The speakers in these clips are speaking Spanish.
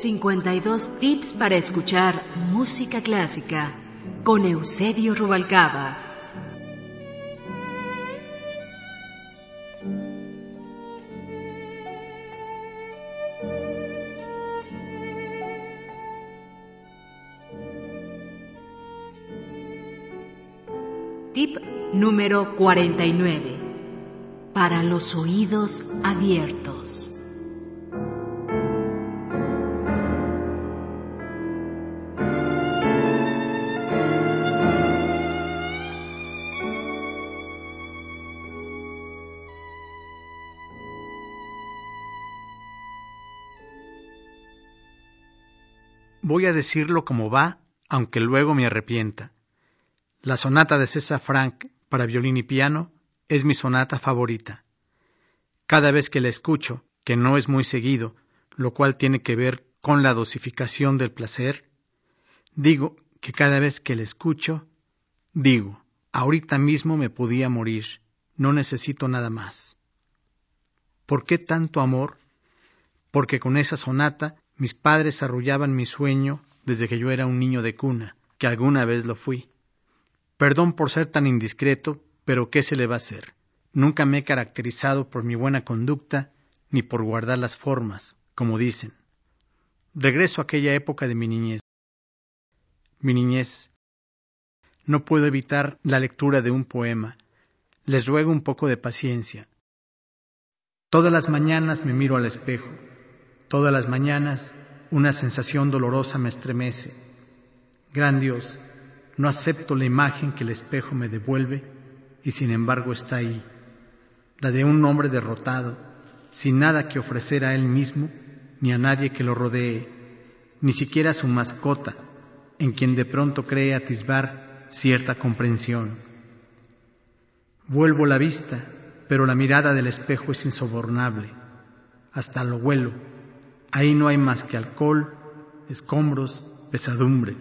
52 tips para escuchar música clásica con Eusebio Rubalcaba. Tip número 49. Para los oídos abiertos. Voy a decirlo como va, aunque luego me arrepienta. La sonata de César Frank para violín y piano es mi sonata favorita. Cada vez que la escucho, que no es muy seguido, lo cual tiene que ver con la dosificación del placer, digo que cada vez que la escucho, digo, ahorita mismo me podía morir, no necesito nada más. ¿Por qué tanto amor? Porque con esa sonata mis padres arrullaban mi sueño desde que yo era un niño de cuna, que alguna vez lo fui. Perdón por ser tan indiscreto, pero ¿qué se le va a hacer? Nunca me he caracterizado por mi buena conducta ni por guardar las formas, como dicen. Regreso a aquella época de mi niñez. Mi niñez. No puedo evitar la lectura de un poema. Les ruego un poco de paciencia. Todas las mañanas me miro al espejo Todas las mañanas una sensación dolorosa me estremece. Gran Dios, no acepto la imagen que el espejo me devuelve y sin embargo está ahí, la de un hombre derrotado, sin nada que ofrecer a él mismo ni a nadie que lo rodee, ni siquiera a su mascota, en quien de pronto cree atisbar cierta comprensión. Vuelvo la vista, pero la mirada del espejo es insobornable. Hasta lo huelo Ahí no hay más que alcohol, escombros, pesadumbre.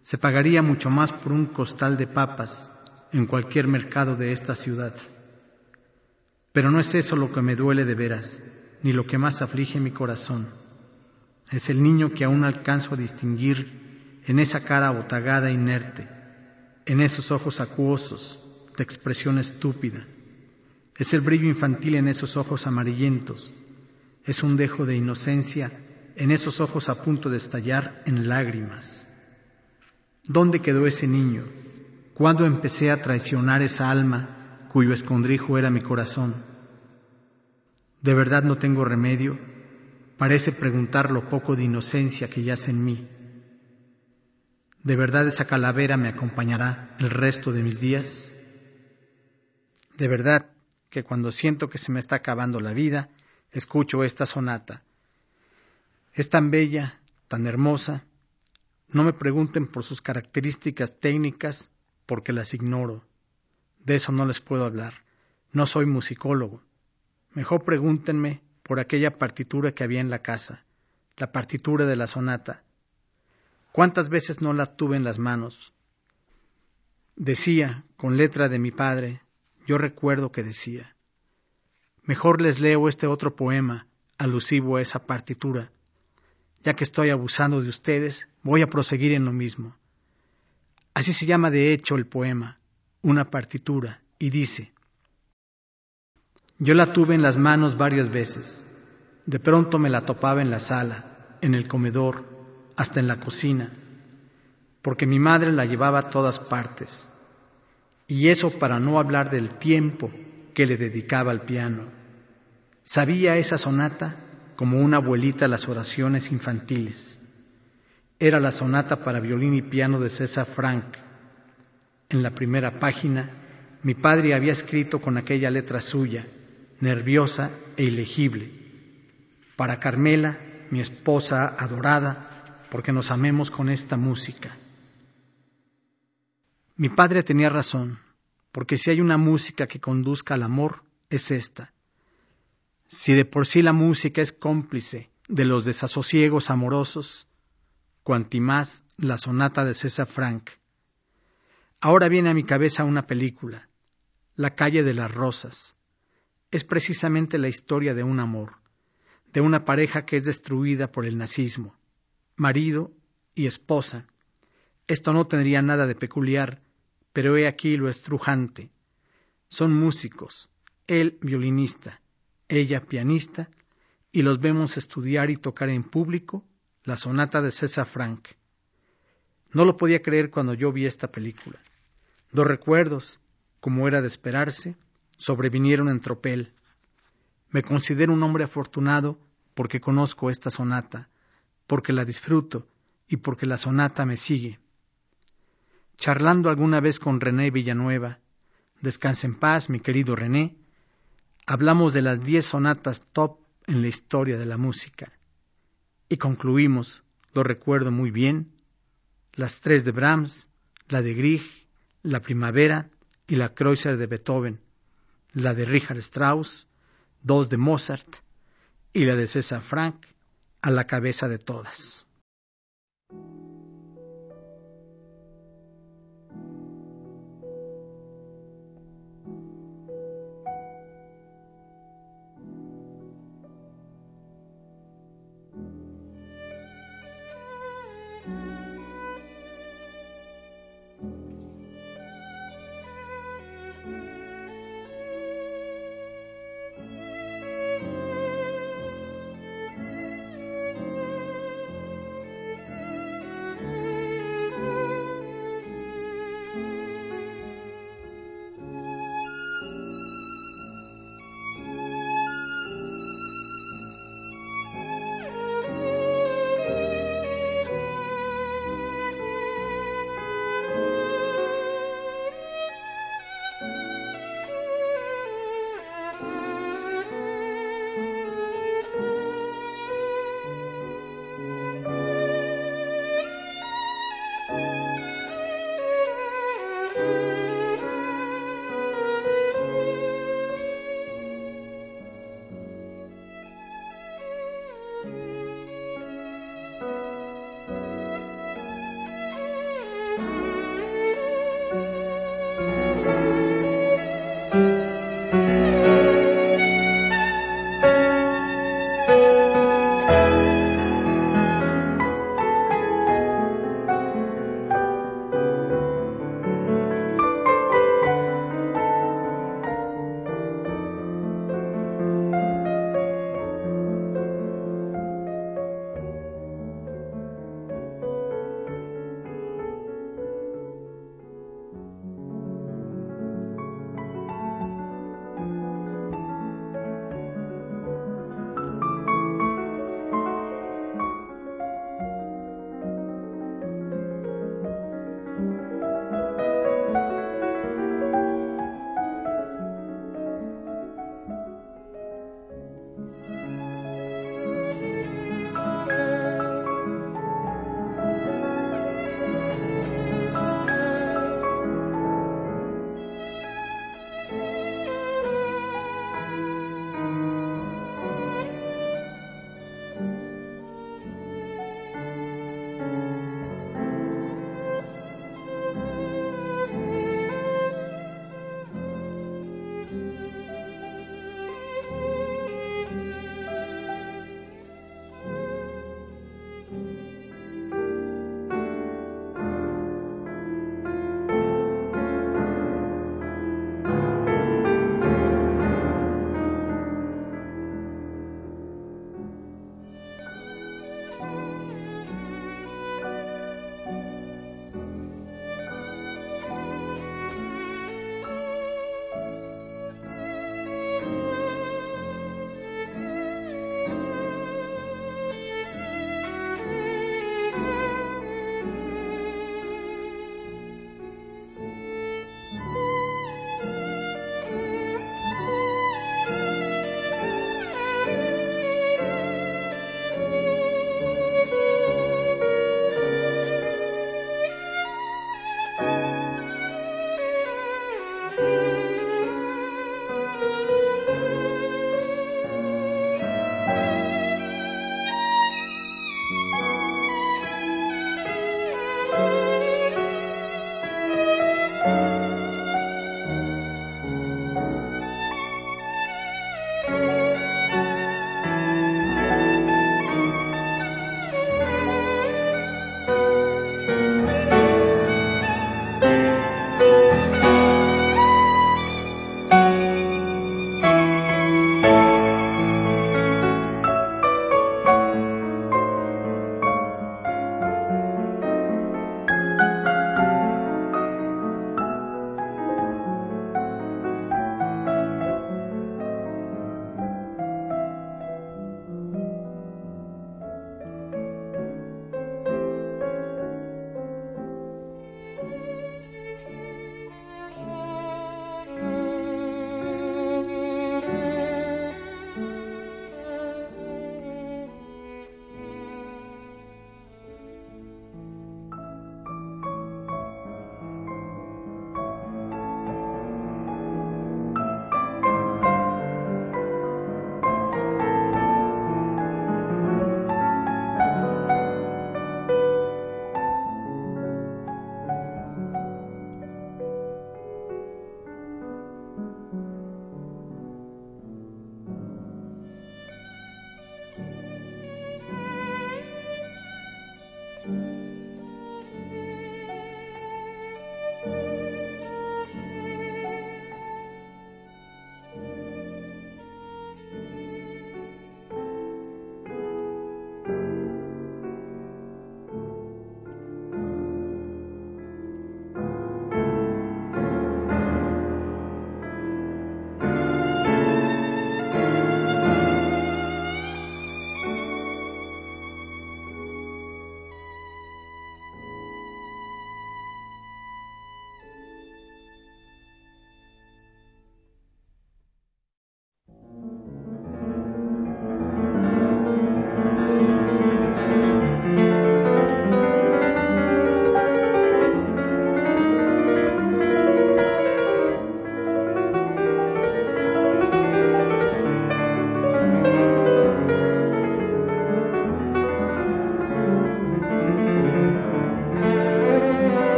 Se pagaría mucho más por un costal de papas en cualquier mercado de esta ciudad. Pero no es eso lo que me duele de veras, ni lo que más aflige mi corazón. Es el niño que aún alcanzo a distinguir en esa cara botagada e inerte, en esos ojos acuosos, de expresión estúpida. Es el brillo infantil en esos ojos amarillentos, es un dejo de inocencia en esos ojos a punto de estallar en lágrimas. ¿Dónde quedó ese niño? ¿Cuándo empecé a traicionar esa alma cuyo escondrijo era mi corazón? ¿De verdad no tengo remedio? Parece preguntar lo poco de inocencia que yace en mí. ¿De verdad esa calavera me acompañará el resto de mis días? De verdad que cuando siento que se me está acabando la vida, escucho esta sonata. Es tan bella, tan hermosa. No me pregunten por sus características técnicas porque las ignoro. De eso no les puedo hablar. No soy musicólogo. Mejor pregúntenme por aquella partitura que había en la casa, la partitura de la sonata. ¿Cuántas veces no la tuve en las manos? Decía, con letra de mi padre, yo recuerdo que decía, Mejor les leo este otro poema alusivo a esa partitura. Ya que estoy abusando de ustedes, voy a proseguir en lo mismo. Así se llama de hecho el poema, una partitura, y dice, Yo la tuve en las manos varias veces. De pronto me la topaba en la sala, en el comedor, hasta en la cocina, porque mi madre la llevaba a todas partes. Y eso para no hablar del tiempo que le dedicaba al piano. Sabía esa sonata como una abuelita las oraciones infantiles. Era la sonata para violín y piano de César Frank. En la primera página, mi padre había escrito con aquella letra suya, nerviosa e ilegible, para Carmela, mi esposa adorada, porque nos amemos con esta música. Mi padre tenía razón, porque si hay una música que conduzca al amor, es esta. Si de por sí la música es cómplice de los desasosiegos amorosos, cuanti más la sonata de César Frank. Ahora viene a mi cabeza una película, La calle de las rosas. Es precisamente la historia de un amor, de una pareja que es destruida por el nazismo, marido y esposa. Esto no tendría nada de peculiar, pero he aquí lo estrujante. Son músicos, él violinista, ella pianista, y los vemos estudiar y tocar en público la sonata de César Frank. No lo podía creer cuando yo vi esta película. Dos recuerdos, como era de esperarse, sobrevinieron en tropel. Me considero un hombre afortunado porque conozco esta sonata, porque la disfruto y porque la sonata me sigue. Charlando alguna vez con René Villanueva, descanse en paz, mi querido René, hablamos de las diez sonatas top en la historia de la música. Y concluimos, lo recuerdo muy bien, las tres de Brahms, la de Grieg, la Primavera y la Kreutzer de Beethoven, la de Richard Strauss, dos de Mozart y la de César Frank a la cabeza de todas.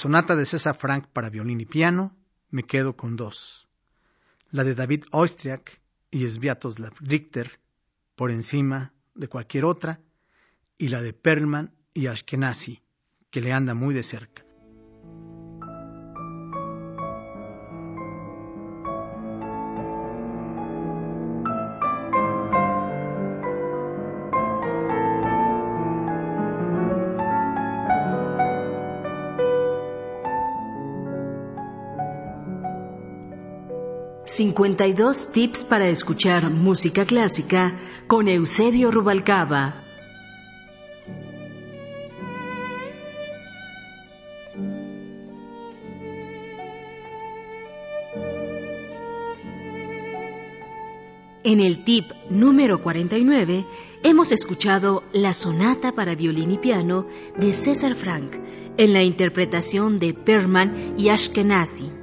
Sonata de César Frank para violín y piano, me quedo con dos. La de David Oistrakh y Sviatoslav Richter, por encima de cualquier otra, y la de Perlman y Ashkenazi, que le anda muy de cerca. 52 tips para escuchar música clásica con Eusebio Rubalcaba. En el tip número 49 hemos escuchado la sonata para violín y piano de César Frank en la interpretación de Perman y Ashkenazi.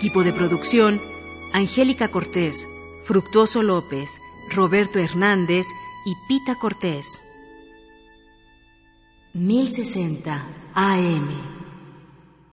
Equipo de producción, Angélica Cortés, Fructuoso López, Roberto Hernández y Pita Cortés. 1060 AM.